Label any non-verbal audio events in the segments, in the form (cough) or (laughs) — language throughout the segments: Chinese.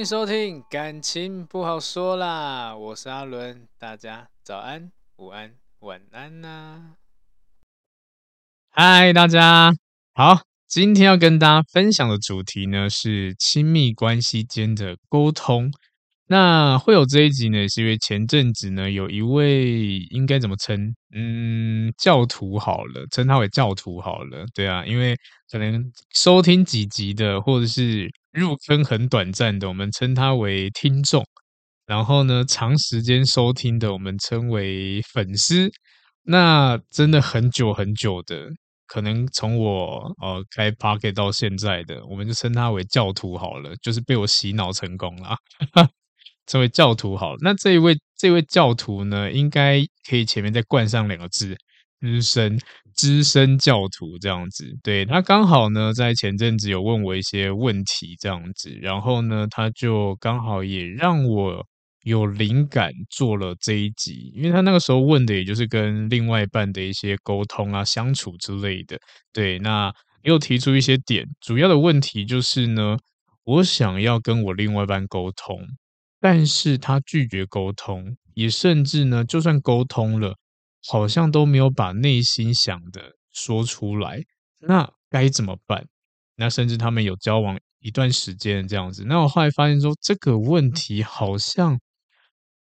迎收听，感情不好说啦，我是阿伦，大家早安、午安、晚安呐、嗨，大家好，今天要跟大家分享的主题呢是亲密关系间的沟通。那会有这一集呢，是因为前阵子呢，有一位应该怎么称？嗯，教徒好了，称他为教徒好了。对啊，因为可能收听几集的，或者是入坑很短暂的，我们称他为听众。然后呢，长时间收听的，我们称为粉丝。那真的很久很久的，可能从我呃开 Podcast 到现在的，我们就称他为教徒好了，就是被我洗脑成功了。(laughs) 称为教徒好了，那这一位这位教徒呢，应该可以前面再冠上两个字，资深资深教徒这样子。对，他刚好呢，在前阵子有问我一些问题这样子，然后呢，他就刚好也让我有灵感做了这一集，因为他那个时候问的也就是跟另外一半的一些沟通啊、相处之类的。对，那又提出一些点，主要的问题就是呢，我想要跟我另外一半沟通。但是他拒绝沟通，也甚至呢，就算沟通了，好像都没有把内心想的说出来。那该怎么办？那甚至他们有交往一段时间这样子。那我后来发现说，这个问题好像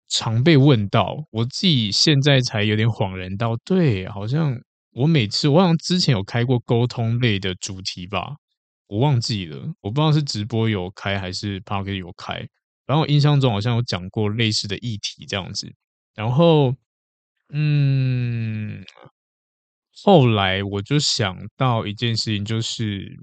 常被问到。我自己现在才有点恍然到，对，好像我每次，我好像之前有开过沟通类的主题吧，我忘记了，我不知道是直播有开还是 Podcast 有开。然后我印象中好像有讲过类似的议题这样子，然后，嗯，后来我就想到一件事情，就是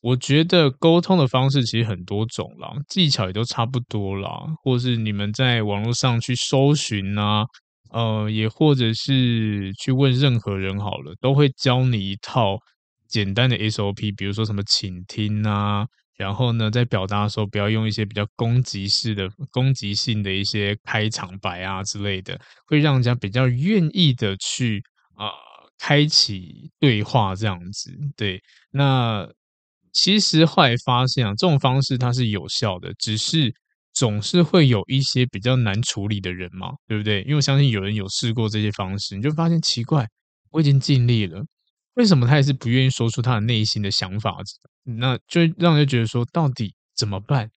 我觉得沟通的方式其实很多种啦，技巧也都差不多啦，或是你们在网络上去搜寻啊，呃，也或者是去问任何人好了，都会教你一套简单的 SOP，比如说什么倾听啊。然后呢，在表达的时候，不要用一些比较攻击式的、攻击性的一些开场白啊之类的，会让人家比较愿意的去啊、开启对话这样子。对，那其实后来发现啊，这种方式它是有效的，只是总是会有一些比较难处理的人嘛，对不对？因为我相信有人有试过这些方式，你就发现奇怪，我已经尽力了。为什么他也是不愿意说出他的内心的想法？那就让人觉得说，到底怎么办？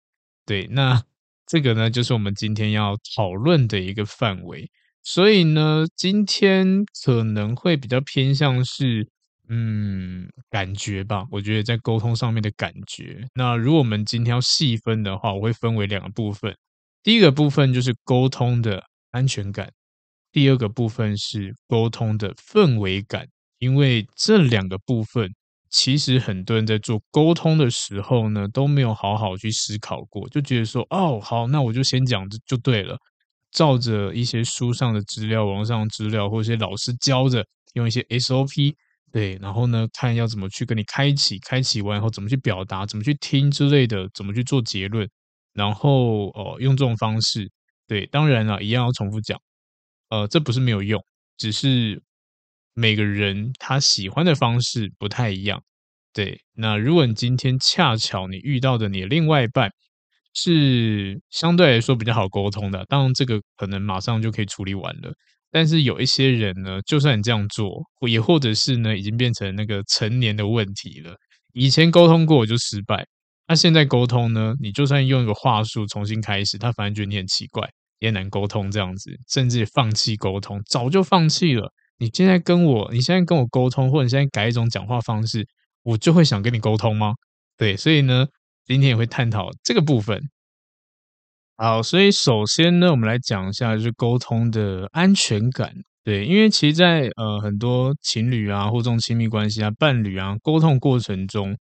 对，那 (laughs) 这个呢，就是我们今天要讨论的一个范围。所以呢，今天可能会比较偏向是，嗯，感觉吧。我觉得在沟通上面的感觉。那如果我们今天要细分的话，我会分为两个部分。第一个部分就是沟通的安全感，第二个部分是沟通的氛围感。因为这两个部分，其实很多人在做沟通的时候呢，都没有好好去思考过，就觉得说，哦，好，那我就先讲就就对了，照着一些书上的资料、网上的资料，或者一些老师教着，用一些 SOP，对，然后呢，看要怎么去跟你开启，开启完以后怎么去表达，怎么去听之类的，怎么去做结论，然后哦，用这种方式，对，当然了，一样要重复讲，呃，这不是没有用，只是。每个人他喜欢的方式不太一样，对。那如果你今天恰巧你遇到的你另外一半是相对来说比较好沟通的，当然这个可能马上就可以处理完了。但是有一些人呢，就算你这样做，也或者是呢，已经变成那个成年的问题了。以前沟通过我就失败，那现在沟通呢，你就算用一个话术重新开始，他反而觉得你很奇怪，也难沟通这样子，甚至放弃沟通，早就放弃了。你现在跟我，你现在跟我沟通，或者你现在改一种讲话方式，我就会想跟你沟通吗？对，所以呢，今天也会探讨这个部分。好，所以首先呢，我们来讲一下就是沟通的安全感。对，因为其实在，在呃很多情侣啊，或这种亲密关系啊、伴侣啊沟通过程中，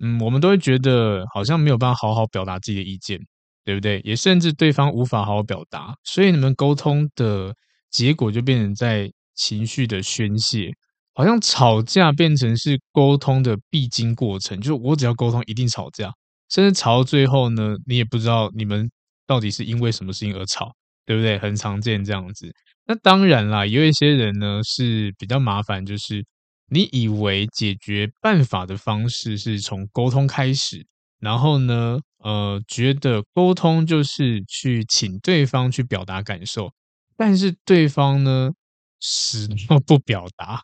嗯，我们都会觉得好像没有办法好好表达自己的意见，对不对？也甚至对方无法好好表达，所以你们沟通的结果就变成在情绪的宣泄，好像吵架变成是沟通的必经过程，就是我只要沟通一定吵架，甚至吵到最后呢，你也不知道你们到底是因为什么事情而吵，对不对？很常见这样子。那当然啦，有一些人呢是比较麻烦，就是你以为解决办法的方式是从沟通开始，然后呢，呃，觉得沟通就是去请对方去表达感受，但是对方呢死都不表达，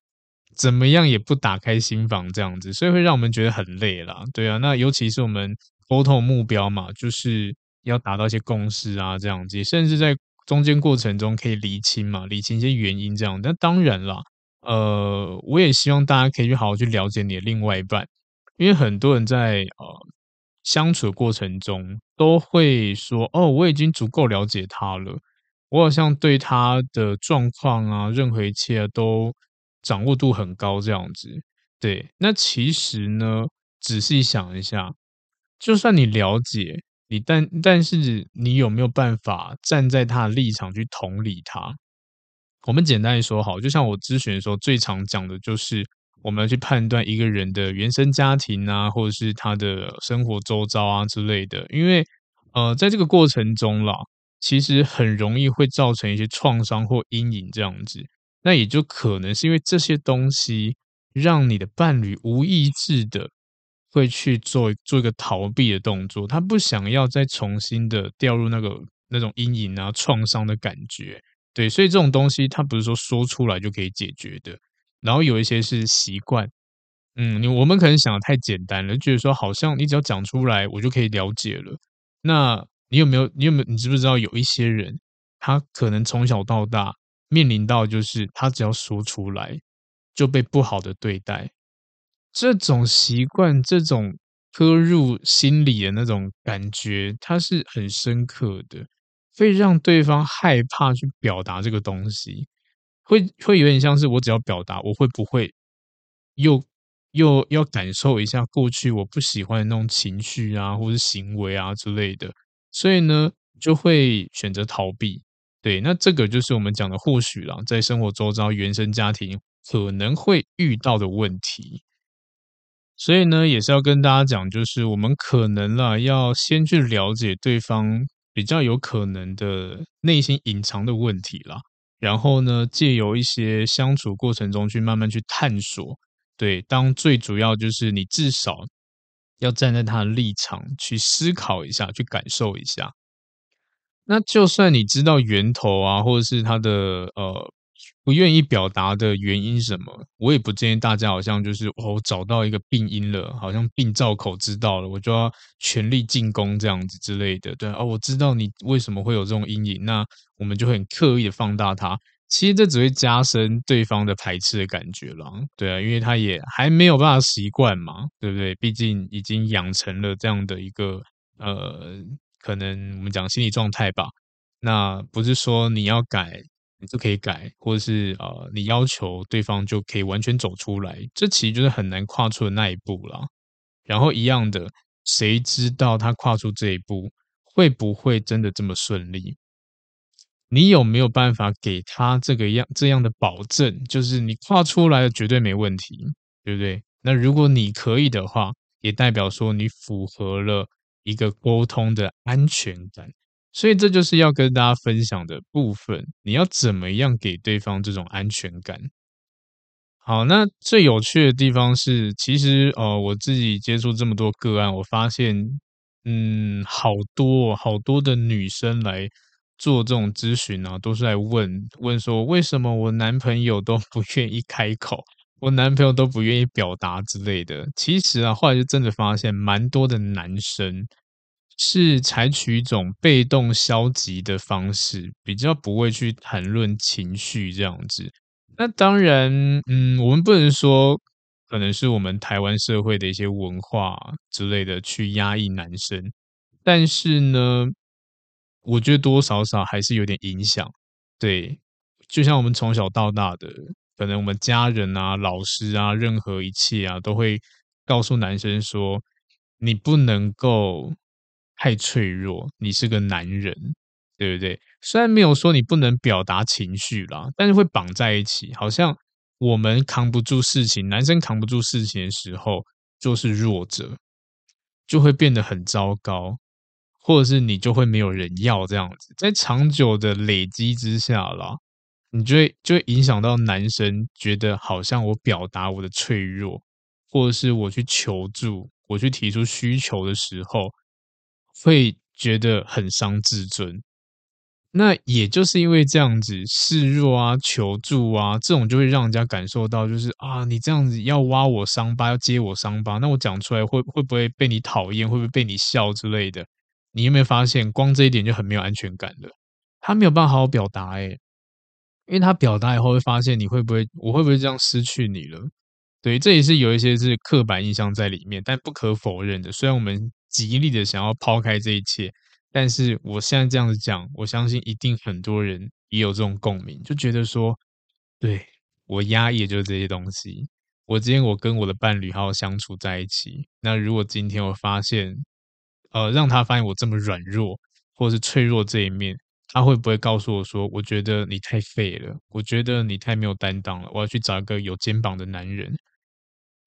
怎么样也不打开心房这样子，所以会让我们觉得很累啦。对啊，那尤其是我们沟通目标嘛，就是要达到一些共识啊，这样子，甚至在。中间过程中可以厘清嘛，厘清一些原因这样。但当然啦，呃，我也希望大家可以去好好去了解你的另外一半，因为很多人在呃相处过程中都会说：“哦，我已经足够了解他了，我好像对他的状况啊，任何一切都掌握度很高这样子。”对，那其实呢，仔细想一下，就算你了解。你但但是你有没有办法站在他的立场去同理他？我们简单说好，就像我咨询的时候最常讲的就是，我们要去判断一个人的原生家庭啊，或者是他的生活周遭啊之类的。因为呃，在这个过程中啦，其实很容易会造成一些创伤或阴影这样子。那也就可能是因为这些东西，让你的伴侣无意识的。会去做做一个逃避的动作，他不想要再重新的掉入那个那种阴影啊、创伤的感觉，对，所以这种东西他不是说说出来就可以解决的。然后有一些是习惯，嗯，你我们可能想的太简单了，觉得说好像你只要讲出来，我就可以了解了。那你有没有？你有没有？你知不知道有一些人，他可能从小到大面临到就是他只要说出来就被不好的对待。这种习惯，这种刻入心里的那种感觉，它是很深刻的，会让对方害怕去表达这个东西，会会有点像是我只要表达，我会不会又又要感受一下过去我不喜欢的那种情绪啊，或是行为啊之类的，所以呢，就会选择逃避。对，那这个就是我们讲的，或许啦，在生活周遭、原生家庭可能会遇到的问题。所以呢，也是要跟大家讲，就是我们可能啦，要先去了解对方比较有可能的内心隐藏的问题啦，然后呢，借由一些相处过程中去慢慢去探索。对，当最主要就是你至少要站在他的立场去思考一下，去感受一下。那就算你知道源头啊，或者是他的呃。不愿意表达的原因什么？我也不建议大家好像就是哦，找到一个病因了，好像病灶口知道了，我就要全力进攻这样子之类的。对哦，我知道你为什么会有这种阴影，那我们就很刻意的放大它。其实这只会加深对方的排斥的感觉了。对啊，因为他也还没有办法习惯嘛，对不对？毕竟已经养成了这样的一个呃，可能我们讲心理状态吧。那不是说你要改。你就可以改，或者是呃，你要求对方就可以完全走出来，这其实就是很难跨出的那一步了。然后一样的，谁知道他跨出这一步会不会真的这么顺利？你有没有办法给他这个样这样的保证？就是你跨出来的绝对没问题，对不对？那如果你可以的话，也代表说你符合了一个沟通的安全感。所以这就是要跟大家分享的部分，你要怎么样给对方这种安全感？好，那最有趣的地方是，其实呃，我自己接触这么多个案，我发现，嗯，好多好多的女生来做这种咨询啊，都是来问问说，为什么我男朋友都 (laughs) 不愿意开口，我男朋友都不愿意表达之类的。其实啊，后来就真的发现，蛮多的男生。是采取一种被动消极的方式，比较不会去谈论情绪这样子。那当然，嗯，我们不能说可能是我们台湾社会的一些文化之类的去压抑男生，但是呢，我觉得多少少还是有点影响。对，就像我们从小到大的，可能我们家人啊、老师啊、任何一切啊，都会告诉男生说，你不能够太脆弱，你是个男人，对不对？虽然没有说你不能表达情绪啦，但是会绑在一起，好像我们扛不住事情，男生扛不住事情的时候，就是弱者，就会变得很糟糕。或者是你就会没有人要这样子，在长久的累积之下啦，你就会就会影响到男生觉得好像我表达我的脆弱，或者是我去求助，我去提出需求的时候，会觉得很伤自尊。那也就是因为这样子示弱啊、求助啊，这种就会让人家感受到，就是啊，你这样子要挖我伤疤，要揭我伤疤，那我讲出来会会不会被你讨厌，会不会被你笑之类的？你有没有发现，光这一点就很没有安全感了？他没有办法好好表达，诶，因为他表达以后会发现，你会不会，我会不会这样失去你了？对，这也是有一些是刻板印象在里面，但不可否认的。虽然我们极力的想要抛开这一切，但是我现在这样子讲，我相信一定很多人也有这种共鸣，就觉得说，对，我压抑就是这些东西。我今天我跟我的伴侣好好相处在一起，那如果今天我发现，呃，让他发现我这么软弱或者是脆弱这一面，他会不会告诉我说：“我觉得你太废了，我觉得你太没有担当了，我要去找一个有肩膀的男人。”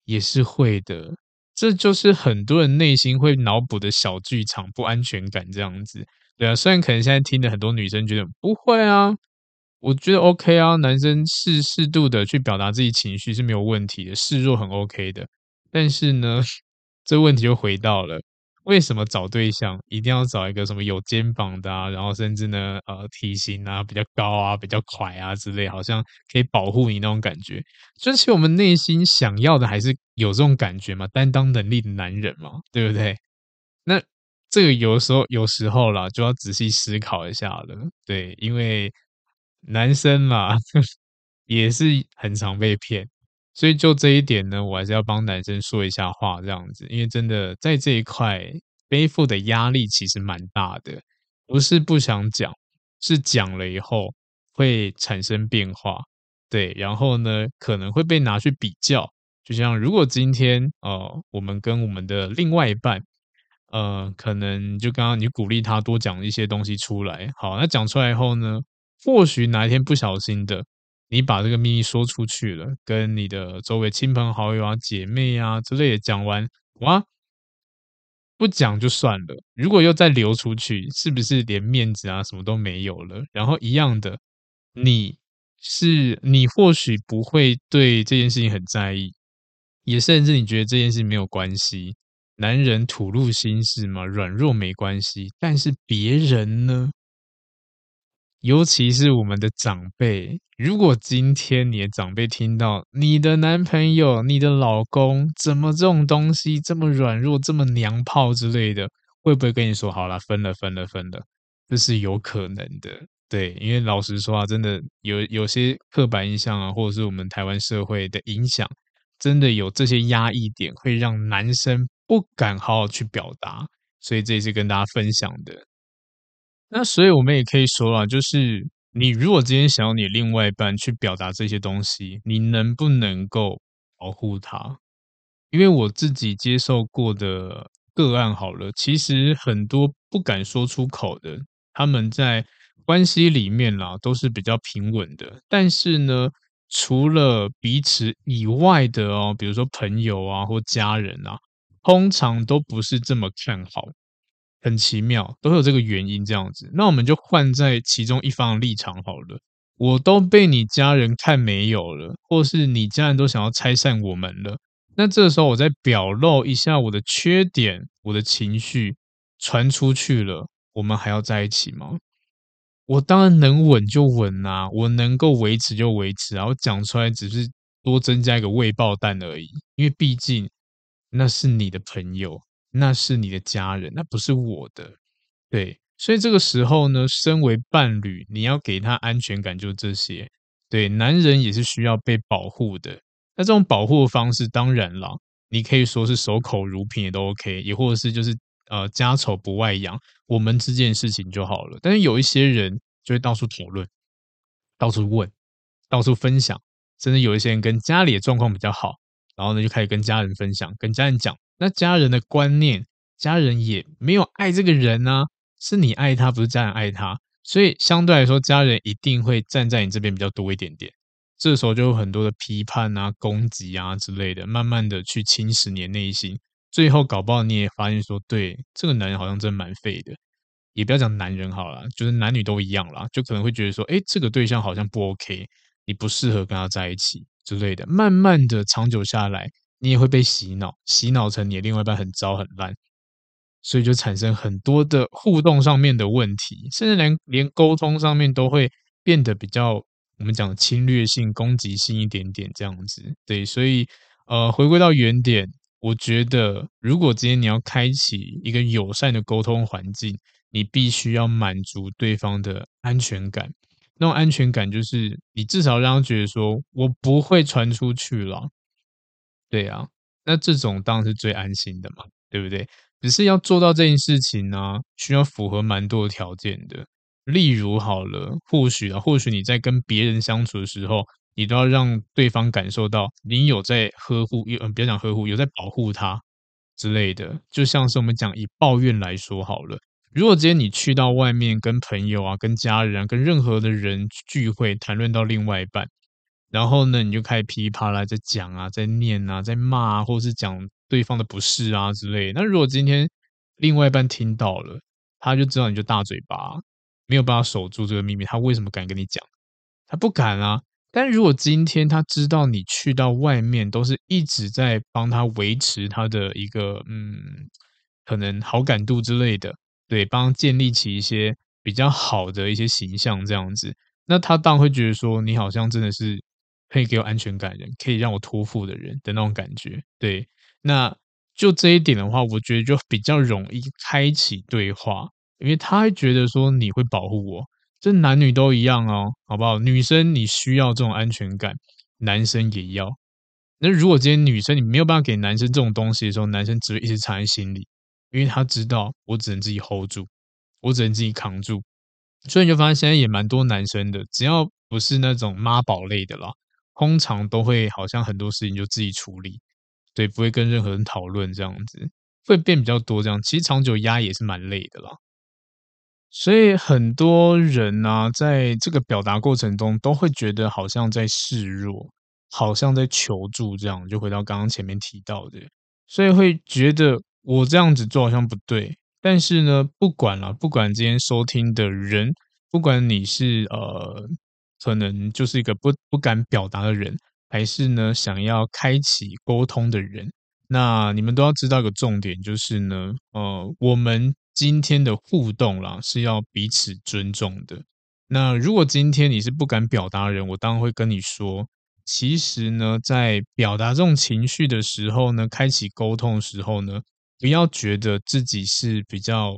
也是会的，这就是很多人内心会脑补的小剧场，不安全感这样子。对啊，虽然可能现在听的很多女生觉得不会啊，我觉得 OK 啊，男生适适度的去表达自己情绪是没有问题的，示弱很 OK 的。但是呢，(laughs) 这问题就回到了。为什么找对象一定要找一个什么有肩膀的啊？然后甚至呢，呃，体型啊比较高啊，比较快啊之类，好像可以保护你那种感觉。就是我们内心想要的还是有这种感觉嘛，担当能力的男人嘛，对不对？那这个有时候有时候啦，就要仔细思考一下了。对，因为男生嘛，(laughs) 也是很常被骗。所以就这一点呢，我还是要帮男生说一下话，这样子，因为真的在这一块背负的压力其实蛮大的，不是不想讲，是讲了以后会产生变化，对，然后呢可能会被拿去比较，就像如果今天呃我们跟我们的另外一半，呃可能就刚刚你鼓励他多讲一些东西出来，好，那讲出来以后呢，或许哪一天不小心的。你把这个秘密说出去了，跟你的周围亲朋好友啊、姐妹啊之类的讲完，哇，不讲就算了。如果又再流出去，是不是连面子啊什么都没有了？然后一样的，你是你或许不会对这件事情很在意，也甚至你觉得这件事情没有关系，男人吐露心事嘛，软弱没关系。但是别人呢？尤其是我们的长辈，如果今天你的长辈听到你的男朋友、你的老公怎么这种东西这么软弱、这么娘炮之类的，会不会跟你说好了，分了、分了、分了？这是有可能的，对，因为老实说啊，真的有有些刻板印象啊，或者是我们台湾社会的影响，真的有这些压抑点，会让男生不敢好好去表达，所以这也是跟大家分享的。那所以，我们也可以说啊，就是你如果今天想要你另外一半去表达这些东西，你能不能够保护他？因为我自己接受过的个案，好了，其实很多不敢说出口的，他们在关系里面啦，都是比较平稳的。但是呢，除了彼此以外的哦，比如说朋友啊或家人啊，通常都不是这么看好。很奇妙，都有这个原因这样子。那我们就换在其中一方的立场好了。我都被你家人看没有了，或是你家人都想要拆散我们了。那这个时候，我再表露一下我的缺点，我的情绪传出去了，我们还要在一起吗？我当然能稳就稳啊，我能够维持就维持，然后讲出来只是多增加一个未爆弹而已。因为毕竟那是你的朋友。那是你的家人，那不是我的，对，所以这个时候呢，身为伴侣，你要给他安全感，就这些，对，男人也是需要被保护的。那这种保护的方式，当然了，你可以说是守口如瓶也都 OK，也或者是就是呃家丑不外扬，我们之间事情就好了。但是有一些人就会到处讨论，到处问，到处分享，甚至有一些人跟家里的状况比较好，然后呢就开始跟家人分享，跟家人讲。那家人的观念，家人也没有爱这个人啊，是你爱他，不是家人爱他。所以相对来说，家人一定会站在你这边比较多一点点。这时候就有很多的批判啊、攻击啊之类的，慢慢的去侵蚀你的内心。最后搞不好你也发现说，对，这个男人好像真蛮废的。也不要讲男人好了，就是男女都一样啦，就可能会觉得说，哎，这个对象好像不 OK，你不适合跟他在一起之类的。慢慢的长久下来，你也会被洗脑，洗脑成你的另外一半很糟很烂。所以就产生很多的互动上面的问题，甚至连连沟通上面都会变得比较我们讲侵略性、攻击性一点点这样子。对，所以呃，回归到原点，我觉得如果今天你要开启一个友善的沟通环境，你必须要满足对方的安全感。那种安全感就是你至少让他觉得说我不会传出去了。对啊，那这种当然是最安心的嘛，对不对？只是要做到这件事情呢、需要符合蛮多的条件的。例如，好了，或许啊，或许你在跟别人相处的时候，你都要让对方感受到你有在呵护，有嗯，别讲呵护，有在保护他之类的。就像是我们讲以抱怨来说好了，如果今天你去到外面跟朋友啊、跟家人啊、跟任何的人聚会，谈论到另外一半，然后呢，你就开始噼里啪啦在讲啊，在念啊，在骂啊，或是讲。对方的不是啊之类，那如果今天另外一半听到了，他就知道你就大嘴巴，没有办法守住这个秘密，他为什么敢跟你讲？他不敢啊。但如果今天他知道你去到外面都是一直在帮他维持他的一个嗯，可能好感度之类的，对，帮建立起一些比较好的一些形象这样子，那他当然会觉得说你好像真的是可以给我安全感的人，可以让我托付的人的那种感觉，对。那就这一点的话，我觉得就比较容易开启对话，因为他会觉得说你会保护我，这男女都一样哦，好不好？女生你需要这种安全感，男生也要。那如果今天女生你没有办法给男生这种东西的时候，男生只会一直藏在心里，因为他知道我只能自己 hold 住，我只能自己扛住。所以你就发现现在也蛮多男生的，只要不是那种妈宝类的啦，通常都会好像很多事情就自己处理。对，不会跟任何人讨论这样子，会变比较多这样。其实长久压也是蛮累的啦。所以很多人呢、在这个表达过程中，都会觉得好像在示弱，好像在求助这样。就回到刚刚前面提到的，所以会觉得我这样子做好像不对。但是呢，不管了，不管今天收听的人，不管你是呃，可能就是一个不不敢表达的人。还是呢，想要开启沟通的人，那你们都要知道一个重点，就是呢，呃，我们今天的互动啦是要彼此尊重的。那如果今天你是不敢表达的人，我当然会跟你说，其实呢，在表达这种情绪的时候呢，开启沟通的时候呢，不要觉得自己是比较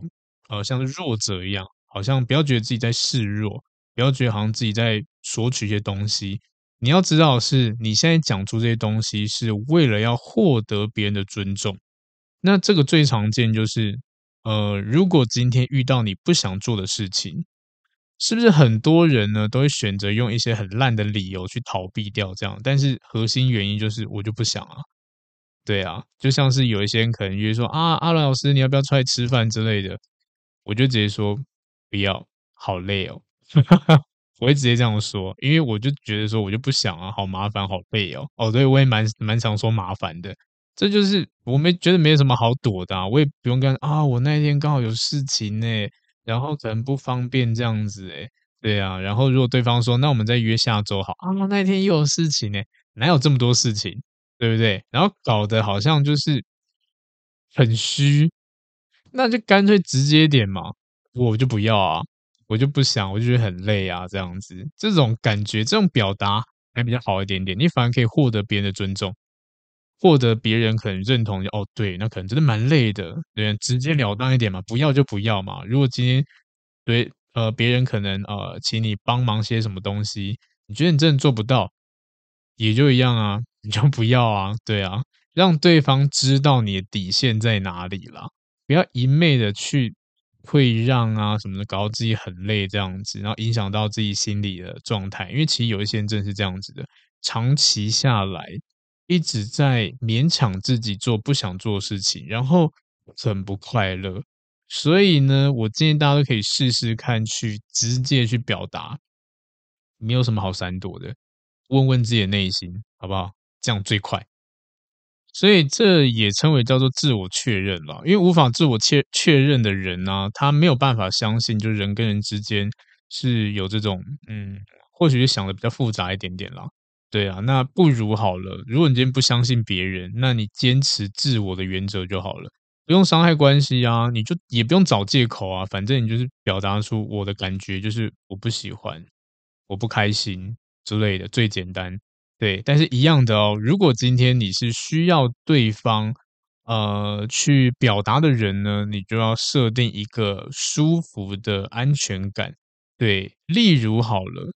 呃像弱者一样，好像不要觉得自己在示弱，不要觉得好像自己在索取一些东西。你要知道是，你现在讲出这些东西是为了要获得别人的尊重。那这个最常见就是，呃，如果今天遇到你不想做的事情，是不是很多人呢都会选择用一些很烂的理由去逃避掉这样？但是核心原因就是我就不想啊，对啊，就像是有一些人可能约说啊，阿伦老师你要不要出来吃饭之类的，我就直接说不要，好累哦。(laughs) 我会直接这样说，因为我就觉得说，我就不想啊，好麻烦，好累哦。哦，对，我也蛮蛮常说麻烦的。这就是我没觉得没有什么好躲的啊，我也不用跟啊，我那一天刚好有事情呢，然后可能不方便这样子诶。对啊，然后如果对方说，那我们再约下周好啊，那一天又有事情呢，哪有这么多事情，对不对？然后搞得好像就是很虚，那就干脆直接点嘛，我就不要啊。我就不想，我就觉得很累啊，这样子，这种感觉，这种表达还比较好一点点。你反而可以获得别人的尊重，获得别人可能认同。哦，对，那可能真的蛮累的，对，直截了当一点嘛，不要就不要嘛。如果今天对呃别人可能呃请你帮忙些什么东西，你觉得你真的做不到，也就一样啊，你就不要啊，对啊，让对方知道你的底线在哪里啦，不要一昧的去退让啊什么的，搞到自己很累这样子，然后影响到自己心理的状态。因为其实有一些人真是这样子的，长期下来一直在勉强自己做不想做的事情，然后很不快乐。所以呢，我建议大家都可以试试看，去直接去表达，没有什么好闪躲的，问问自己的内心，好不好？这样最快。所以这也称为叫做自我确认了，因为无法自我确确认的人呢、啊，他没有办法相信，就人跟人之间是有这种，嗯，或许是想的比较复杂一点点啦。对啊，那不如好了，如果你今天不相信别人，那你坚持自我的原则就好了。不用伤害关系啊，你就也不用找借口啊，反正你就是表达出我的感觉，就是我不喜欢，我不开心之类的，最简单。对，但是一样的哦，如果今天你是需要对方呃去表达的人呢，你就要设定一个舒服的安全感。对，例如好了，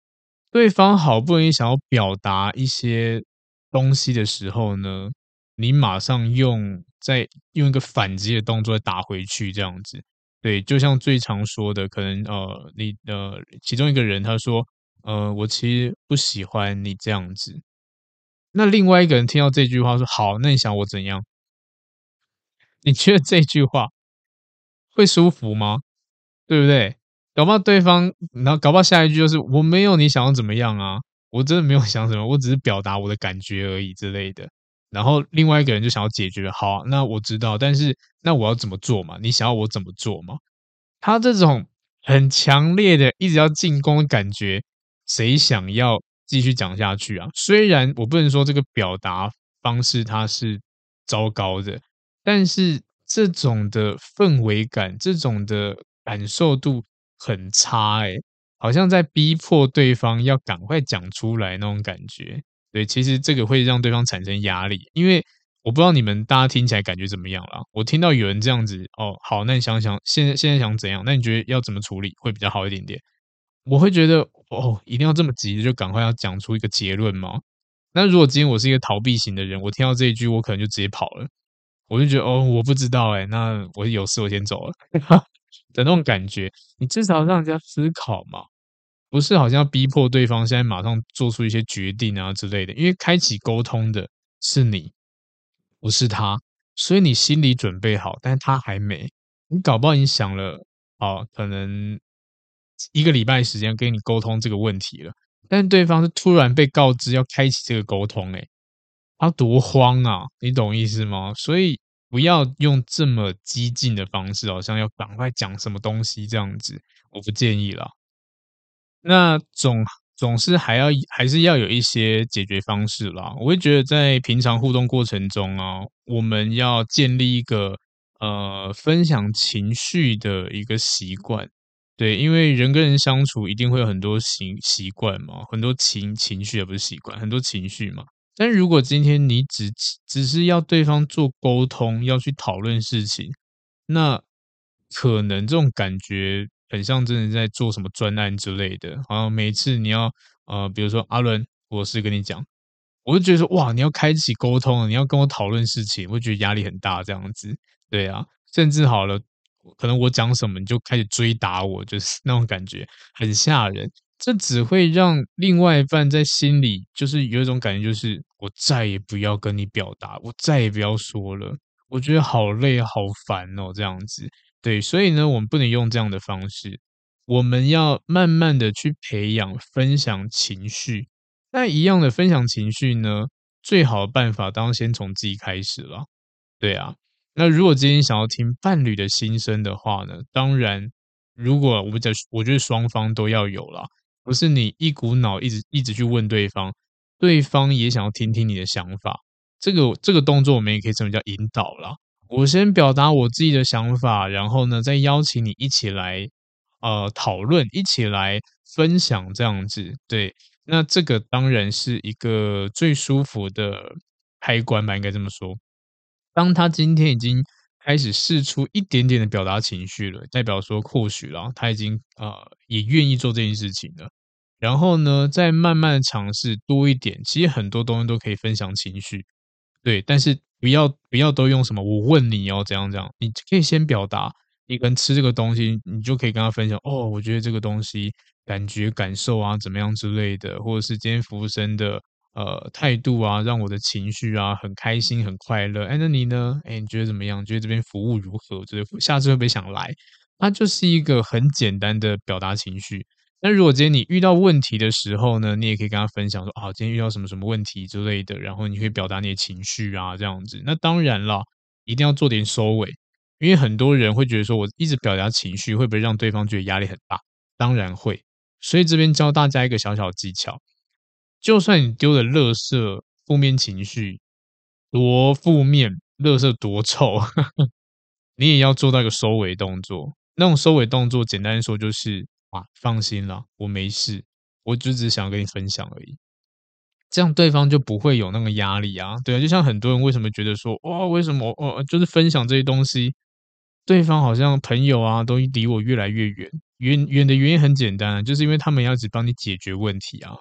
对方好不容易想要表达一些东西的时候呢，你马上用。再用一个反击的动作打回去，这样子，对，就像最常说的，可能呃，你呃，其中一个人他说，呃，我其实不喜欢你这样子。那另外一个人听到这句话说，好，那你想我怎样？你觉得这句话会舒服吗？对不对？搞不好对方，然后搞不好下一句就是我没有你想要怎么样啊，我真的没有想什么，我只是表达我的感觉而已之类的。然后另外一个人就想要解决，好，那我知道，但是那我要怎么做嘛？你想要我怎么做嘛？他这种很强烈的一直要进攻的感觉，谁想要继续讲下去啊？虽然我不能说这个表达方式它是糟糕的，但是这种的氛围感，这种的感受度很差，诶，好像在逼迫对方要赶快讲出来那种感觉。对，其实这个会让对方产生压力，因为我不知道你们大家听起来感觉怎么样啦。我听到有人这样子，哦，好，那你想想，现在现在想怎样？那你觉得要怎么处理会比较好一点点？我会觉得，哦，一定要这么急就赶快要讲出一个结论吗？那如果今天我是一个逃避型的人，我听到这一句，我可能就直接跑了。我就觉得，哦，我不知道，哎，那我有事，我先走了 (laughs) 的那种感觉。你至少让人家思考嘛。不是好像逼迫对方现在马上做出一些决定啊之类的，因为开启沟通的是你，不是他，所以你心里准备好，但是他还没。你搞不好你想了，哦，可能一个礼拜时间跟你沟通这个问题了，但是对方是突然被告知要开启这个沟通，诶，他多慌啊！你懂意思吗？所以不要用这么激进的方式，好像要赶快讲什么东西这样子，我不建议啦。那总总是还要还是要有一些解决方式啦。我会觉得在平常互动过程中啊，我们要建立一个呃分享情绪的一个习惯。对，因为人跟人相处一定会有很多习习惯嘛，很多情情绪也不是习惯，很多情绪嘛。但如果今天你只只是要对方做沟通，要去讨论事情，那可能这种感觉。很像真的在做什么专案之类的，好像每次你要呃，比如说阿伦，我是跟你讲，我就觉得说哇，你要开启沟通，你要跟我讨论事情，我觉得压力很大这样子，对啊，甚至好了，可能我讲什么你就开始追打我，就是 (laughs) 那种感觉很吓人，这只会让另外一半在心里就是有一种感觉，就是我再也不要跟你表达，我再也不要说了，我觉得好累好烦哦，这样子。对，所以呢，我们不能用这样的方式，我们要慢慢的去培养分享情绪。那一样的分享情绪呢，最好的办法当然先从自己开始了。对啊，那如果今天想要听伴侣的心声的话呢，当然，如果我们讲，我觉得双方都要有啦，不是你一股脑一直一直去问对方，对方也想要听听你的想法。这个这个动作我们也可以称为叫引导啦。我先表达我自己的想法，然后呢，再邀请你一起来，呃，讨论，一起来分享，这样子。对，那这个当然是一个最舒服的开关吧，应该这么说。当他今天已经开始试出一点点的表达情绪了，代表说或许啦，他已经呃也愿意做这件事情了。然后呢，再慢慢的尝试多一点。其实很多东西都可以分享情绪，对，但是不要不要都用什么我问你哦，怎样怎样，你可以先表达。你跟吃这个东西，你就可以跟他分享哦，我觉得这个东西感觉感受啊怎么样之类的，或者是今天服务生的呃态度啊，让我的情绪啊很开心很快乐。哎，那你呢？哎，你觉得怎么样？觉得这边服务如何？就是下次会不会想来？它就是一个很简单的表达情绪。那如果今天你遇到问题的时候呢，你也可以跟他分享说啊，今天遇到什么什么问题之类的，然后你可以表达你的情绪啊这样子。那当然了，一定要做点收尾。因为很多人会觉得说，我一直表达情绪会不会让对方觉得压力很大？当然会。所以这边教大家一个小小技巧：就算你丢的垃圾负面情绪多负面，垃圾多臭，(laughs) 你也要做到一个收尾动作。那种收尾动作，简单说就是啊，放心啦，我没事，我就只想跟你分享而已。这样对方就不会有那个压力啊。对啊，就像很多人为什么觉得说，哇，为什么哦，就是分享这些东西。对方好像朋友啊，都离我越来越远。远远的原因很简单，就是因为他们要只帮你解决问题啊，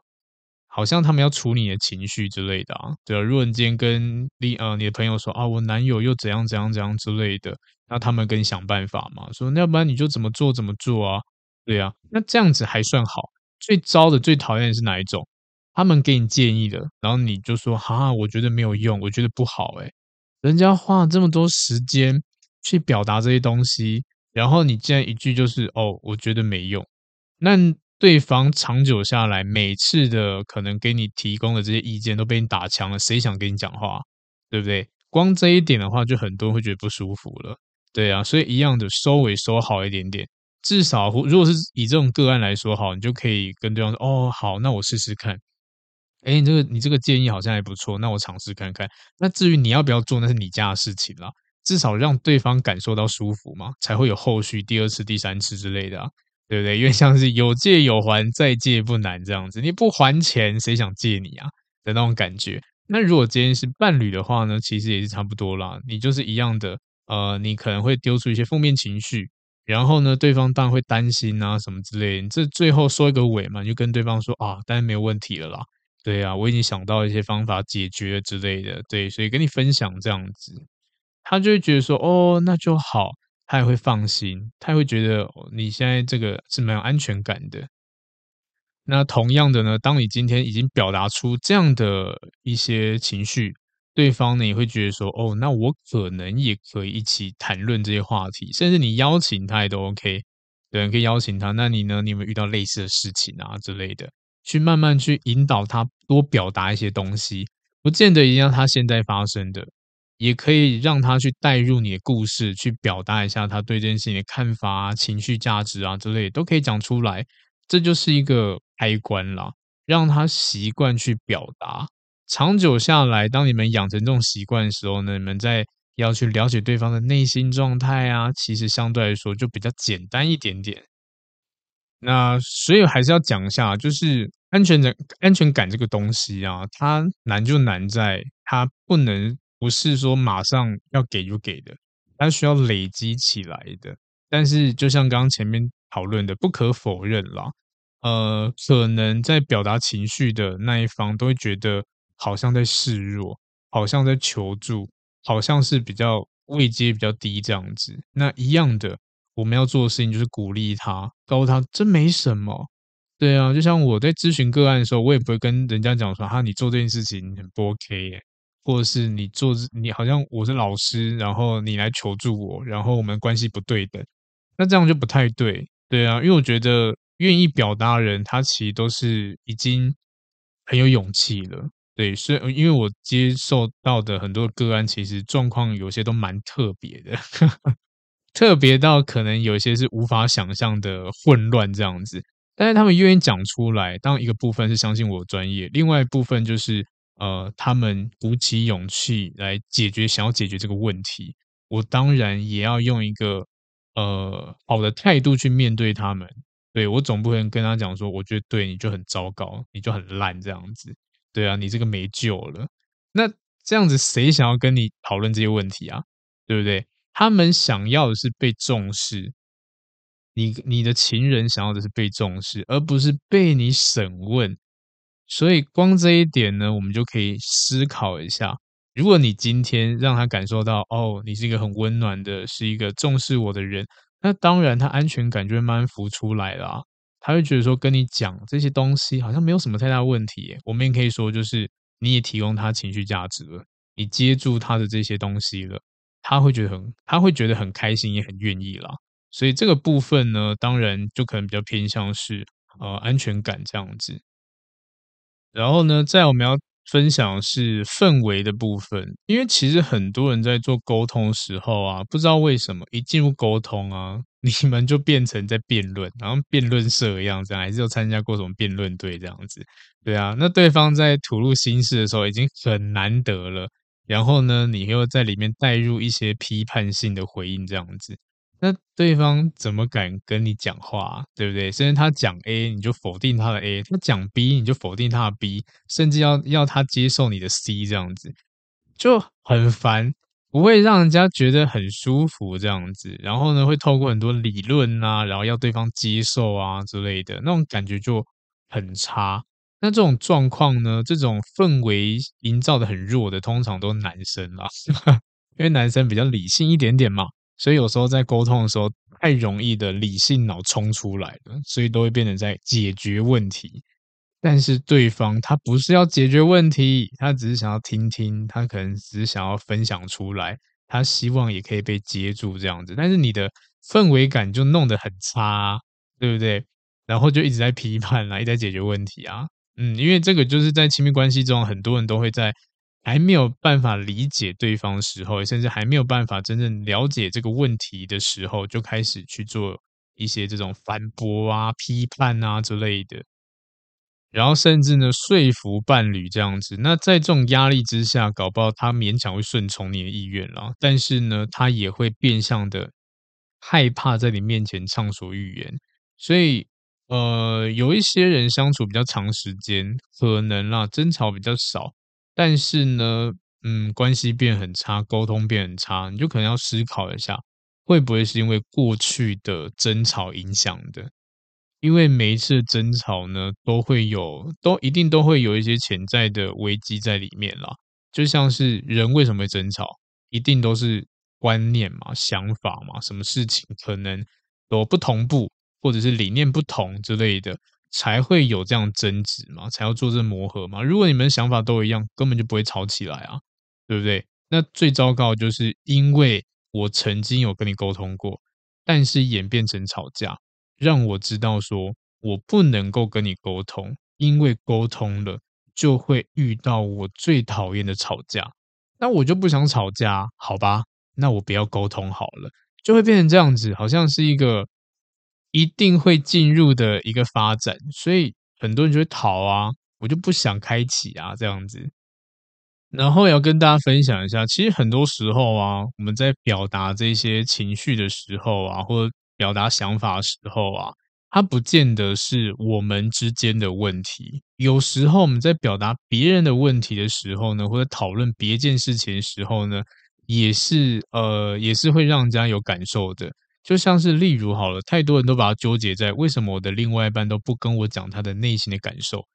好像他们要处理你的情绪之类的啊。对啊，如果你今天跟你呃你的朋友说啊，我男友又怎样怎样怎样之类的，那他们跟你想办法嘛，说那要不然你就怎么做怎么做啊？对啊，那这样子还算好。最糟的、最讨厌的是哪一种？他们给你建议的，然后你就说哈，我觉得没有用，我觉得不好。诶，人家花了这么多时间。去表达这些东西，然后你竟然一句就是哦，我觉得没用。那对方长久下来，每次的可能给你提供的这些意见都被你打枪了，谁想跟你讲话？对不对？光这一点的话，就很多人会觉得不舒服了。对啊，所以一样的收尾收好一点点，至少如果是以这种个案来说，好，你就可以跟对方说哦，好，那我试试看。哎，你这个你这个建议好像还不错，那我尝试看看。那至于你要不要做，那是你家的事情了。至少让对方感受到舒服嘛，才会有后续第二次、第三次之类的啊，对不对？因为像是有借有还，再借不难这样子，你不还钱，谁想借你啊的那种感觉。那如果今天是伴侣的话呢，其实也是差不多啦，你就是一样的，呃，你可能会丢出一些负面情绪，然后呢，对方当然会担心啊什么之类的。你这最后收一个尾嘛，你就跟对方说啊，当然没有问题了啦，对啊，我已经想到一些方法解决之类的，对，所以跟你分享这样子。他就会觉得说，哦，那就好，他也会放心，他也会觉得你现在这个是蛮有安全感的。那同样的呢，当你今天已经表达出这样的一些情绪，对方呢也会觉得说，哦，那我可能也可以一起谈论这些话题，甚至你邀请他也都 OK，对，可以邀请他。那你呢？你有没有遇到类似的事情啊之类的？去慢慢去引导他多表达一些东西，不见得一定要他现在发生的。也可以让他去带入你的故事，去表达一下他对这件事情的看法啊、情绪价值啊之类，都可以讲出来。这就是一个开关啦，让他习惯去表达。长久下来，当你们养成这种习惯的时候呢，你们在要去了解对方的内心状态啊，其实相对来说就比较简单一点点。那所以还是要讲一下，就是安全感、安全感这个东西啊，它难就难在它不能。不是说马上要给就给的，它需要累积起来的。但是就像刚刚前面讨论的，不可否认啦，呃，可能在表达情绪的那一方都会觉得好像在示弱，好像在求助，好像是比较位阶比较低这样子。那一样的，我们要做的事情就是鼓励他，告诉他这没什么。对啊，就像我在咨询个案的时候，我也不会跟人家讲说哈，你做这件事情很不 OK 耶。或者是你做，你好像我是老师，然后你来求助我，然后我们关系不对等，那这样就不太对，对啊，因为我觉得愿意表达的人，他其实都是已经很有勇气了，对，所以因为我接受到的很多个案，其实状况有些都蛮特别的，(laughs) 特别到可能有些是无法想象的混乱这样子，但是他们愿意讲出来，当一个部分是相信我专业，另外一部分就是。呃，他们鼓起勇气来解决想要解决这个问题，我当然也要用一个呃好的态度去面对他们。对，我总不能跟他讲说，我觉得对你就很糟糕，你就很烂这样子。对啊，你这个没救了。那这样子谁想要跟你讨论这些问题啊？对不对？他们想要的是被重视。你你的情人想要的是被重视，而不是被你审问。所以光这一点呢，我们就可以思考一下。如果你今天让他感受到，哦，你是一个很温暖的，是一个重视我的人，那当然他安全感就会慢慢浮出来了。他会觉得说，跟你讲这些东西好像没有什么太大问题。我们也可以说，就是你也提供他情绪价值了，你接住他的这些东西了，他会觉得很，他会觉得很开心，也很愿意啦。所以这个部分呢，当然就可能比较偏向是呃安全感这样子。然后呢，再我们要。分享是氛围的部分，因为其实很多人在做沟通时候啊，不知道为什么一进入沟通啊，你们就变成在辩论，然后辩论社一样，这样还是有参加过什么辩论队这样子，对啊，那对方在吐露心事的时候已经很难得了，然后呢，你又在里面带入一些批判性的回应这样子。那对方怎么敢跟你讲话，对不对？甚至他讲 A，你就否定他的 A；他讲 B，你就否定他的 B，甚至要要他接受你的 C，这样子就很烦，不会让人家觉得很舒服这样子。然后呢，会透过很多理论啊，然后要对方接受啊之类的，那种感觉就很差。那这种状况呢，这种氛围营造的很弱的，通常都是男生啦，(laughs) 因为男生比较理性一点点嘛。所以有时候在沟通的时候，太容易的理性脑冲出来了，所以都会变成在解决问题。但是对方他不是要解决问题，他只是想要听听，他可能只是想要分享出来，他希望也可以被接住这样子。但是你的氛围感就弄得很差，对不对？然后就一直在批判啊，一直在解决问题啊。嗯，因为这个就是在亲密关系中，很多人都会在。还没有办法理解对方的时候，甚至还没有办法真正了解这个问题的时候，就开始去做一些这种反驳啊、批判啊之类的，然后甚至呢说服伴侣这样子。那在这种压力之下，搞不好他勉强会顺从你的意愿了，但是呢，他也会变相的害怕在你面前畅所欲言。所以，呃，有一些人相处比较长时间，可能啦争吵比较少。但是呢，嗯，关系变很差，沟通变很差，你就可能要思考一下，会不会是因为过去的争吵影响的？因为每一次争吵呢，都会有，都一定都会有一些潜在的危机在里面啦。就像是人为什么会争吵，一定都是观念嘛、想法嘛，什么事情可能有不同步，或者是理念不同之类的。才会有这样争执嘛，才要做这磨合嘛。如果你们想法都一样，根本就不会吵起来啊，对不对？那最糟糕就是因为我曾经有跟你沟通过，但是演变成吵架，让我知道说我不能够跟你沟通，因为沟通了就会遇到我最讨厌的吵架。那我就不想吵架，好吧？那我不要沟通好了，就会变成这样子，好像是一个。一定会进入的一个发展，所以很多人就会逃啊，我就不想开启啊，这样子。然后也要跟大家分享一下，其实很多时候啊，我们在表达这些情绪的时候啊，或表达想法的时候啊，它不见得是我们之间的问题。有时候我们在表达别人的问题的时候呢，或者讨论别件事情的时候呢，也是呃，也是会让人家有感受的。就像是例如好了，太多人都把它纠结在为什么我的另外一半都不跟我讲他的内心的感受，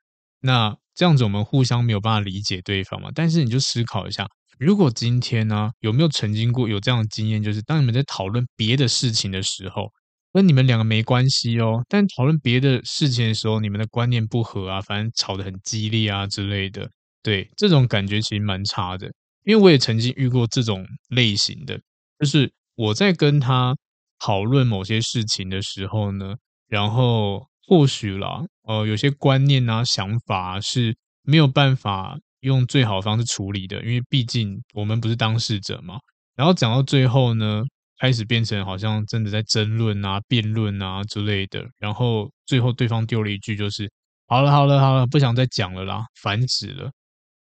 那这样子我们互相没有办法理解对方嘛。但是你就思考一下，如果今天呢，有没有曾经过有这样的经验，就是当你们在讨论别的事情的时候，跟你们两个没关系哦，但讨论别的事情的时候，你们的观念不合啊，反正吵得很激烈啊之类的，对，这种感觉其实蛮差的。因为我也曾经遇过这种类型的，就是我在跟他。讨论某些事情的时候呢，然后或许啦，呃，有些观念啊、想法，是没有办法用最好方式处理的，因为毕竟我们不是当事者嘛。然后讲到最后呢，开始变成好像真的在争论啊、辩论啊之类的。然后最后对方丢了一句，就是“好了，好了，好了，不想再讲了啦，烦死了。”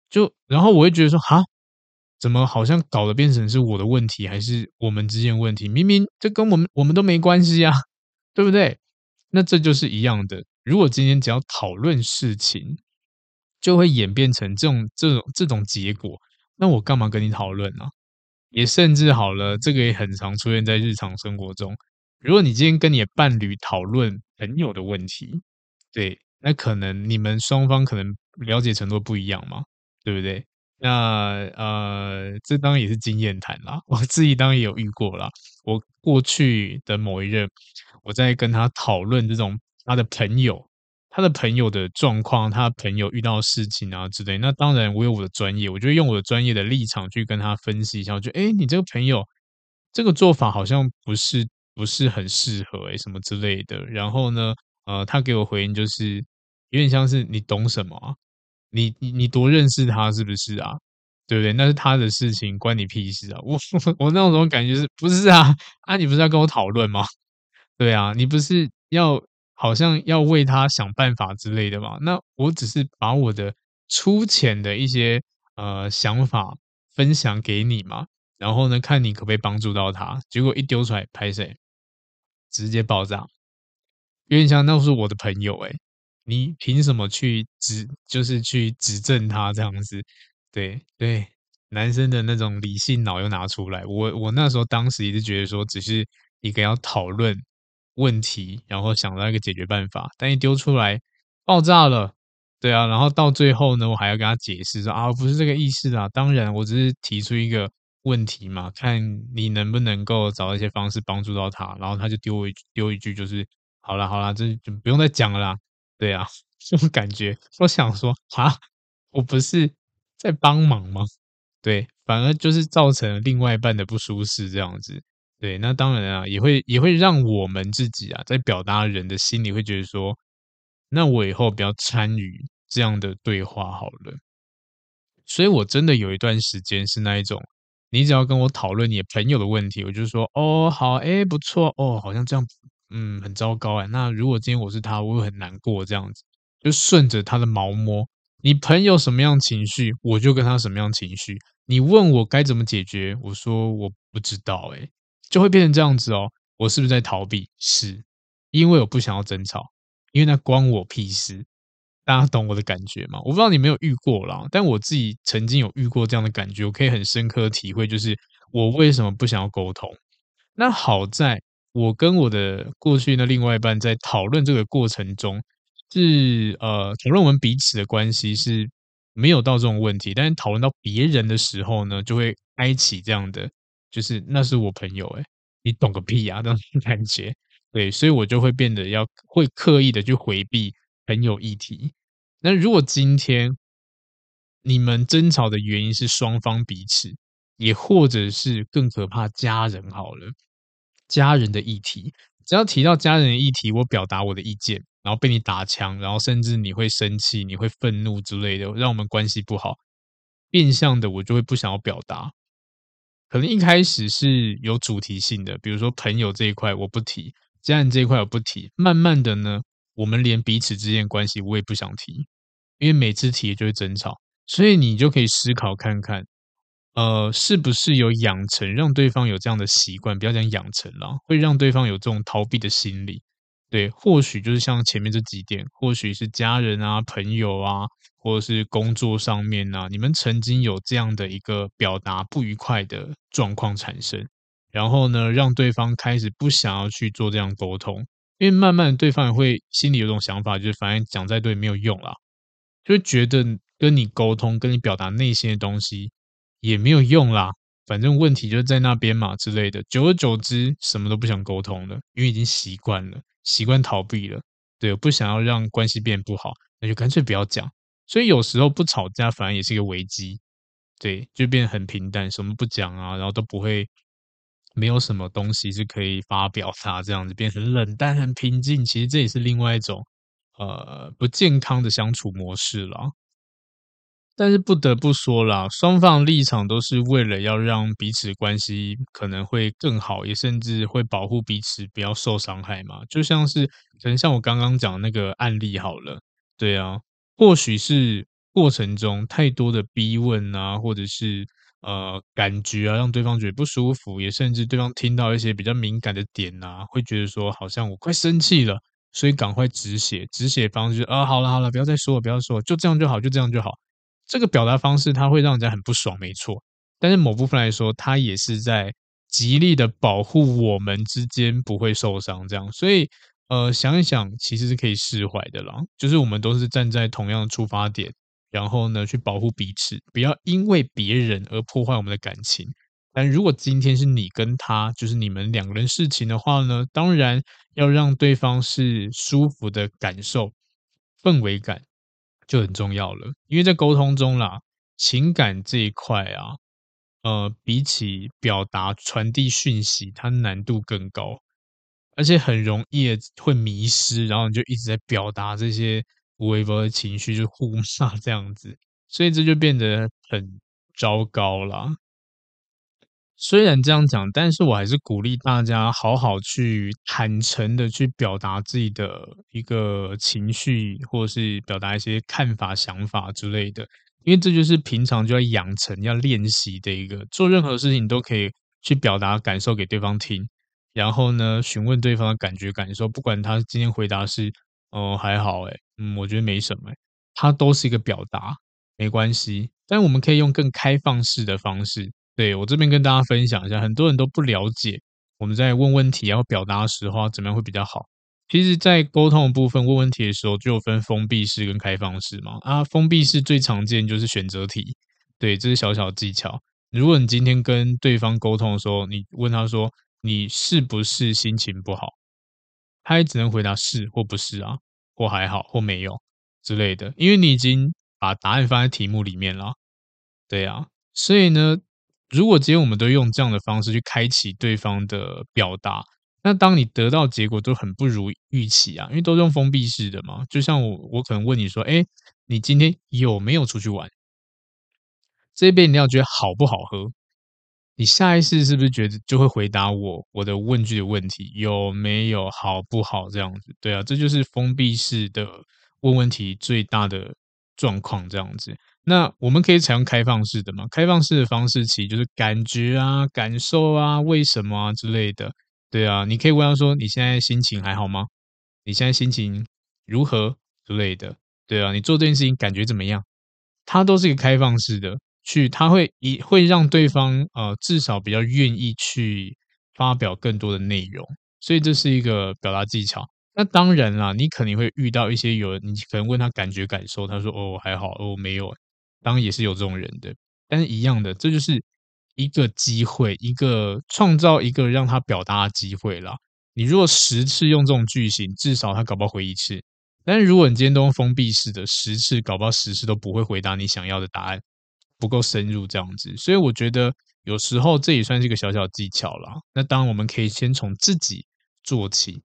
就然后我会觉得说，哈。怎么好像搞得变成是我的问题，还是我们之间问题？明明这跟我们我们都没关系啊，对不对？那这就是一样的。如果今天只要讨论事情，就会演变成这种这种这种结果，那我干嘛跟你讨论呢？也甚至好了，这个也很常出现在日常生活中。如果你今天跟你的伴侣讨论朋友的问题，对，那可能你们双方可能了解程度不一样嘛，对不对？那呃，这当然也是经验谈啦，我自己当然也有遇过啦。我过去的某一任，我在跟他讨论这种他的朋友。他的朋友的状况，他的朋友遇到事情啊之类，那当然我有我的专业，我就用我的专业的立场去跟他分析一下。我觉得，哎，你这个朋友这个做法好像不是不是很适合，哎，什么之类的。然后呢，呃，他给我回应就是有点像是你懂什么啊？你你你多认识他是不是啊？对不对？那是他的事情，关你屁事啊！我 (laughs) 我那种感觉是不是啊？啊，你不是要跟我讨论吗？对啊，你不是要。好像要为他想办法之类的吗？那我只是把我的粗浅的一些呃想法分享给你嘛，然后呢，看你可不可以帮助到他。结果一丢出来，拍谁？直接爆炸。有点像那是我的朋友诶，你凭什么去指，就是去指正他这样子？对对，男生的那种理性脑又拿出来。我我那时候当时也是觉得说，只是一个要讨论。问题，然后想到一个解决办法，但一丢出来爆炸了，对啊，然后到最后呢，我还要跟他解释说啊，不是这个意思啊，当然我只是提出一个问题嘛，看你能不能够找一些方式帮助到他，然后他就丢一丢一句就是好了好了，这就不用再讲了啦，对啊，(laughs) 这种感觉，我想说啊，我不是在帮忙吗？对，反而就是造成另外一半的不舒适这样子。对，那当然啊，也会也会让我们自己啊，在表达人的心里会觉得说，那我以后不要参与这样的对话好了。所以我真的有一段时间是那一种，你只要跟我讨论你朋友的问题，我就说哦好，哎不错哦，好像这样，嗯很糟糕哎。那如果今天我是他，我会很难过这样子，就顺着他的毛摸。你朋友什么样情绪，我就跟他什么样情绪。你问我该怎么解决，我说我不知道哎。就会变成这样子哦，我是不是在逃避？是，因为我不想要争吵，因为那关我屁事。大家懂我的感觉吗？我不知道你没有遇过啦，但我自己曾经有遇过这样的感觉，我可以很深刻的体会，就是我为什么不想要沟通。那好在我跟我的过去的另外一半在讨论这个过程中，是呃讨论我们彼此的关系是没有到这种问题，但是讨论到别人的时候呢，就会开启这样的。就是那是我朋友诶，你懂个屁啊！(laughs) 那种感觉，对，所以我就会变得要会刻意的去回避朋友议题。那如果今天你们争吵的原因是双方彼此，也或者是更可怕家人好了，家人的议题，只要提到家人的议题，我表达我的意见，然后被你打枪，然后甚至你会生气、你会愤怒之类的，让我们关系不好，变相的我就会不想要表达。可能一开始是有主题性的，比如说朋友这一块我不提，家人这一块我不提。慢慢的呢，我们连彼此之间关系我也不想提，因为每次提就会争吵。所以你就可以思考看看，呃，是不是有养成让对方有这样的习惯？不要讲养成了，会让对方有这种逃避的心理。对，或许就是像前面这几点，或许是家人啊、朋友啊。或者是工作上面、啊，你们曾经有这样的一个表达不愉快的状况产生，然后呢，让对方开始不想要去做这样沟通，因为慢慢对方也会心里有种想法，就是反正讲再多没有用啦，就觉得跟你沟通、跟你表达内心的东西也没有用啦，反正问题就在那边嘛之类的，久而久之，什么都不想沟通了，因为已经习惯了，习惯逃避了，对，不想要让关系变不好，那就干脆不要讲。所以有时候不吵架反而也是一个危机，对，就变得很平淡，什么不讲啊，然后都不会，没有什么东西是可以发表它，这样子变成冷淡、很平静。其实这也是另外一种呃不健康的相处模式了。但是不得不说啦，双方立场都是为了要让彼此关系可能会更好，也甚至会保护彼此不要受伤害嘛。就像是可能像我刚刚讲那个案例好了，对啊。或许是过程中太多的逼问啊，或者是呃感觉啊，让对方觉得不舒服，也甚至对方听到一些比较敏感的点啊，会觉得说好像我快生气了，所以赶快止血。止血方式啊，好了好了，不要再说了，不要说了，就这样就好，就这样就好。这个表达方式它会让人家很不爽，没错。但是某部分来说，它也是在极力的保护我们之间不会受伤，这样。所以，呃，想一想，其实是可以释怀的啦。就是我们都是站在同样的出发点，然后呢，去保护彼此，不要因为别人而破坏我们的感情。但如果今天是你跟他，就是你们两个人事情的话呢，当然要让对方是舒服的感受，氛围感就很重要了。因为在沟通中啦，情感这一块啊，呃，比起表达传递讯息，它难度更高，而且很容易会迷失，然后你就一直在表达这些无微博的情绪，就互骂这样子，所以这就变得很糟糕啦。虽然这样讲，但是我还是鼓励大家好好去坦诚的去表达自己的一个情绪，或者是表达一些看法、想法之类的，因为这就是平常就要养成、要练习的一个，做任何事情都可以去表达感受给对方听，然后呢，询问对方的感觉、感受，不管他今天回答是“哦，还好”，诶，嗯，我觉得没什么，诶，他都是一个表达，没关系，但我们可以用更开放式的方式。对，我这边跟大家分享一下，很多人都不了解我们在问问题然后表达的时候怎么样会比较好。其实，在沟通的部分问问题的时候，就有分封闭式跟开放式嘛。啊，封闭式最常见就是选择题，对，这是小小技巧。如果你今天跟对方沟通的时候，你问他说你是不是心情不好，他也只能回答是或不是啊，或还好或没有之类的，因为你已经把答案放在题目里面了。对啊，所以呢。如果今天我们都用这样的方式去开启对方的表达，那当你得到结果都很不如预期啊，因为都是用封闭式的嘛。就像我，我可能问你说：“哎，你今天有没有出去玩？这杯饮料觉得好不好喝？”你下意识是不是觉得就会回答我我的问句的问题有没有好不好这样子？对啊，这就是封闭式的问问题最大的状况这样子。那我们可以采用开放式的嘛？开放式的方式其实就是感觉啊、感受啊、为什么啊之类的。对啊，你可以问他说：“你现在心情还好吗？你现在心情如何之类的？”对啊，你做这件事情感觉怎么样？它都是一个开放式的，去它会以会让对方呃至少比较愿意去发表更多的内容，所以这是一个表达技巧。那当然啦，你可能会遇到一些有人，你可能问他感觉感受，他说：“哦，还好，哦，没有。”当然也是有这种人的，但是一样的，这就是一个机会，一个创造一个让他表达的机会啦。你如果十次用这种句型，至少他搞不好回一次。但是如果你今天都用封闭式的，十次搞不好十次都不会回答你想要的答案，不够深入这样子。所以我觉得有时候这也算是一个小小技巧啦。那当然我们可以先从自己做起，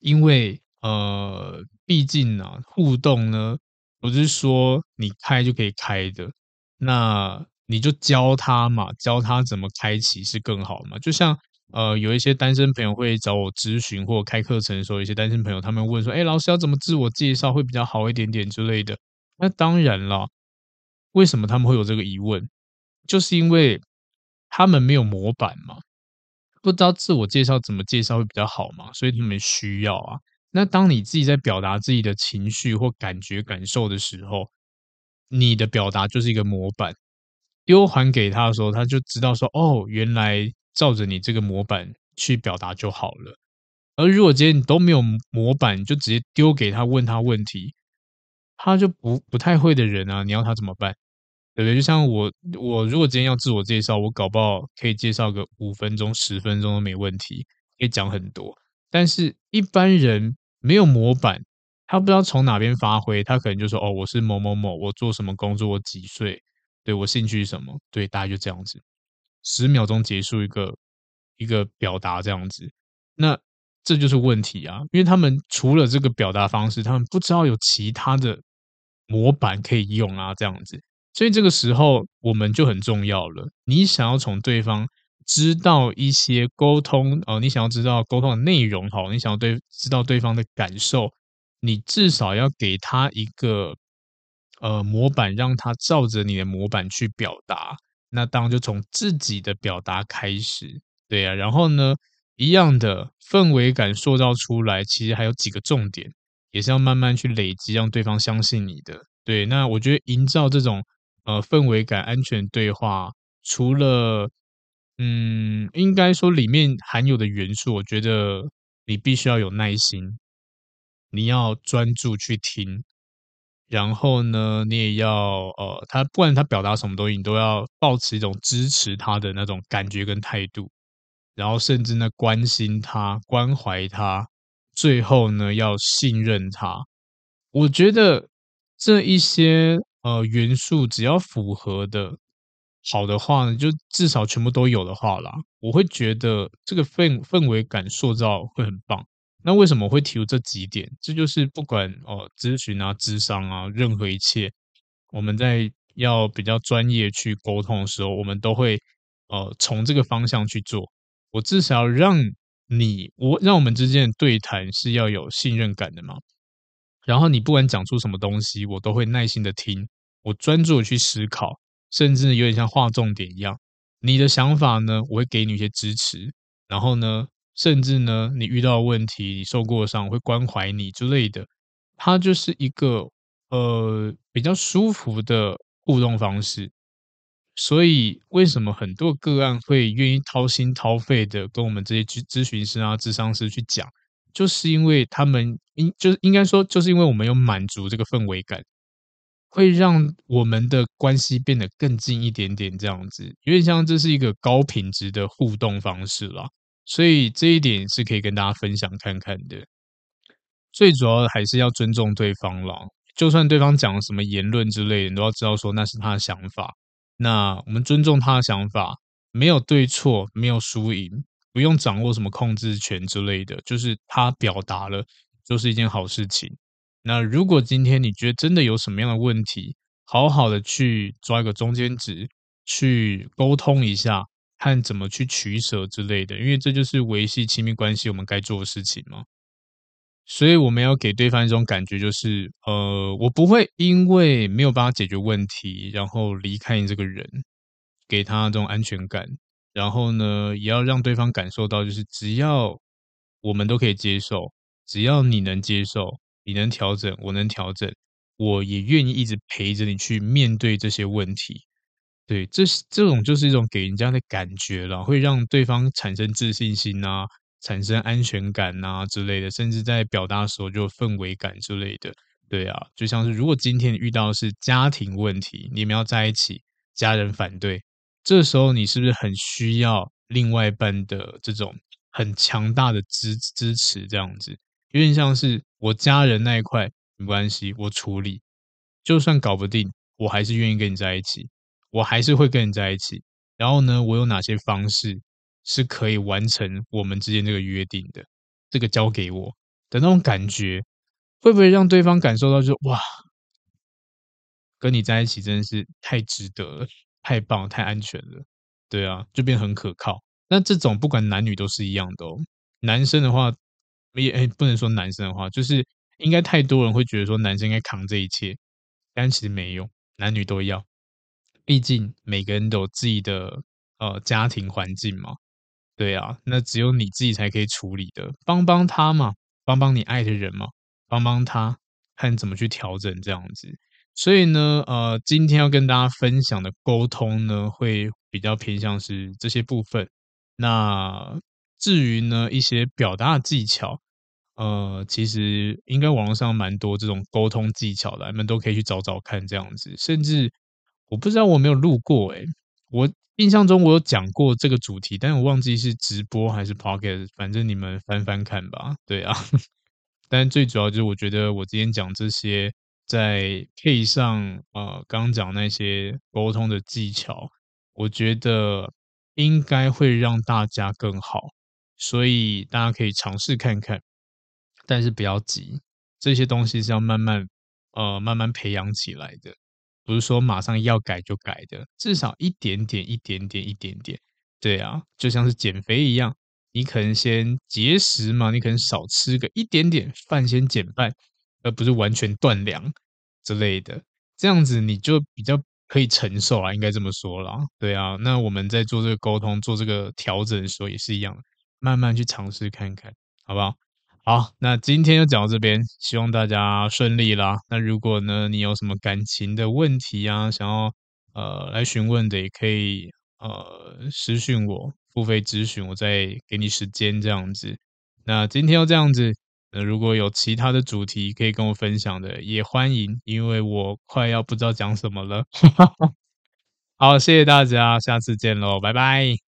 因为呃，毕竟呢，互动呢。不是说你开就可以开的，那你就教他嘛，教他怎么开启是更好嘛。就像呃，有一些单身朋友会找我咨询或开课程的时候，有一些单身朋友他们问说：“哎，老师要怎么自我介绍会比较好一点点之类的？”那当然了，为什么他们会有这个疑问？就是因为他们没有模板嘛，不知道自我介绍怎么介绍会比较好嘛，所以他们需要啊。那当你自己在表达自己的情绪或感觉感受的时候，你的表达就是一个模板，丢还给他的时候，他就知道说：“哦，原来照着你这个模板去表达就好了。”而如果今天你都没有模板，就直接丢给他问他问题，他就不不太会的人啊，你要他怎么办？对不对？就像我，我如果今天要自我介绍，我搞不好可以介绍个五分钟、十分钟都没问题，可以讲很多。但是一般人。没有模板，他不知道从哪边发挥，他可能就说：“哦，我是某某某，我做什么工作，我几岁，对，我兴趣是什么？”对，大概就这样子，十秒钟结束一个一个表达这样子，那这就是问题啊，因为他们除了这个表达方式，他们不知道有其他的模板可以用啊，这样子，所以这个时候我们就很重要了，你想要从对方。知道一些沟通哦，你想要知道沟通的内容好，你想要对知道对方的感受，你至少要给他一个呃模板，让他照着你的模板去表达。那当然就从自己的表达开始，对啊。然后呢，一样的氛围感塑造出来，其实还有几个重点，也是要慢慢去累积，让对方相信你的。对，那我觉得营造这种呃氛围感、安全对话，除了嗯，应该说里面含有的元素，我觉得你必须要有耐心，你要专注去听，然后呢，你也要呃，他不管他表达什么东西，你都要保持一种支持他的那种感觉跟态度，然后甚至呢关心他、关怀他，最后呢要信任他。我觉得这一些呃元素只要符合的。好的话呢，就至少全部都有的话啦，我会觉得这个氛氛围感塑造会很棒。那为什么会提出这几点？这就是不管哦咨询啊、咨商啊，任何一切，我们在要比较专业去沟通的时候，我们都会呃从这个方向去做。我至少让你我让我们之间的对谈是要有信任感的嘛。然后你不管讲出什么东西，我都会耐心的听，我专注的去思考。甚至有点像划重点一样，你的想法呢，我会给你一些支持。然后呢，甚至呢，你遇到问题，你受过伤，我会关怀你之类的。它就是一个呃比较舒服的互动方式。所以，为什么很多个案会愿意掏心掏肺的跟我们这些咨咨询师啊、咨商师去讲，就是因为他们应就是应该说，就是因为我们有满足这个氛围感。会让我们的关系变得更近一点点，这样子，有点像这是一个高品质的互动方式啦。所以这一点是可以跟大家分享看看的。最主要的还是要尊重对方啦，就算对方讲什么言论之类的，你都要知道说那是他的想法。那我们尊重他的想法，没有对错，没有输赢，不用掌握什么控制权之类的，就是他表达了，就是一件好事情。那如果今天你觉得真的有什么样的问题，好好的去抓一个中间值，去沟通一下，看怎么去取舍之类的，因为这就是维系亲密关系我们该做的事情嘛。所以我们要给对方一种感觉，就是呃，我不会因为没有办法解决问题，然后离开你这个人，给他这种安全感。然后呢，也要让对方感受到，就是只要我们都可以接受，只要你能接受。你能调整，我能调整，我也愿意一直陪着你去面对这些问题。对，这这种就是一种给人家的感觉了，会让对方产生自信心啊，产生安全感啊之类的，甚至在表达的时候就氛围感之类的。对啊，就像是如果今天遇到是家庭问题，你们要在一起，家人反对，这时候你是不是很需要另外一半的这种很强大的支支持？这样子。有点像是我家人那一块没关系，我处理，就算搞不定，我还是愿意跟你在一起，我还是会跟你在一起。然后呢，我有哪些方式是可以完成我们之间这个约定的？这个交给我的那种感觉，会不会让对方感受到就哇，跟你在一起真的是太值得了，太棒，太安全了，对啊，就变很可靠。那这种不管男女都是一样的哦，男生的话。也诶，不能说男生的话，就是应该太多人会觉得说男生应该扛这一切，但其实没有，男女都要。毕竟每个人都有自己的呃家庭环境嘛，对啊，那只有你自己才可以处理的，帮帮他嘛，帮帮你爱的人嘛，帮帮他看怎么去调整这样子。所以呢，呃，今天要跟大家分享的沟通呢，会比较偏向是这些部分。那。至于呢，一些表达的技巧，呃，其实应该网络上蛮多这种沟通技巧的，你们都可以去找找看这样子。甚至我不知道我没有录过，诶，我印象中我有讲过这个主题，但我忘记是直播还是 podcast，反正你们翻翻看吧。对啊，(laughs) 但最主要就是我觉得我今天讲这些，再配上呃刚讲那些沟通的技巧，我觉得应该会让大家更好。所以大家可以尝试看看，但是不要急，这些东西是要慢慢呃慢慢培养起来的，不是说马上要改就改的，至少一点点一点点一点点，对啊，就像是减肥一样，你可能先节食嘛，你可能少吃个一点点饭，先减半，而不是完全断粮之类的，这样子你就比较可以承受啊，应该这么说啦，对啊，那我们在做这个沟通、做这个调整的时候也是一样。慢慢去尝试看看，好不好？好，那今天就讲到这边，希望大家顺利啦。那如果呢，你有什么感情的问题啊，想要呃来询问的，也可以呃私讯我付费咨询，我再给你时间这样子。那今天要这样子，那如果有其他的主题可以跟我分享的，也欢迎，因为我快要不知道讲什么了。(laughs) 好，谢谢大家，下次见喽，拜拜。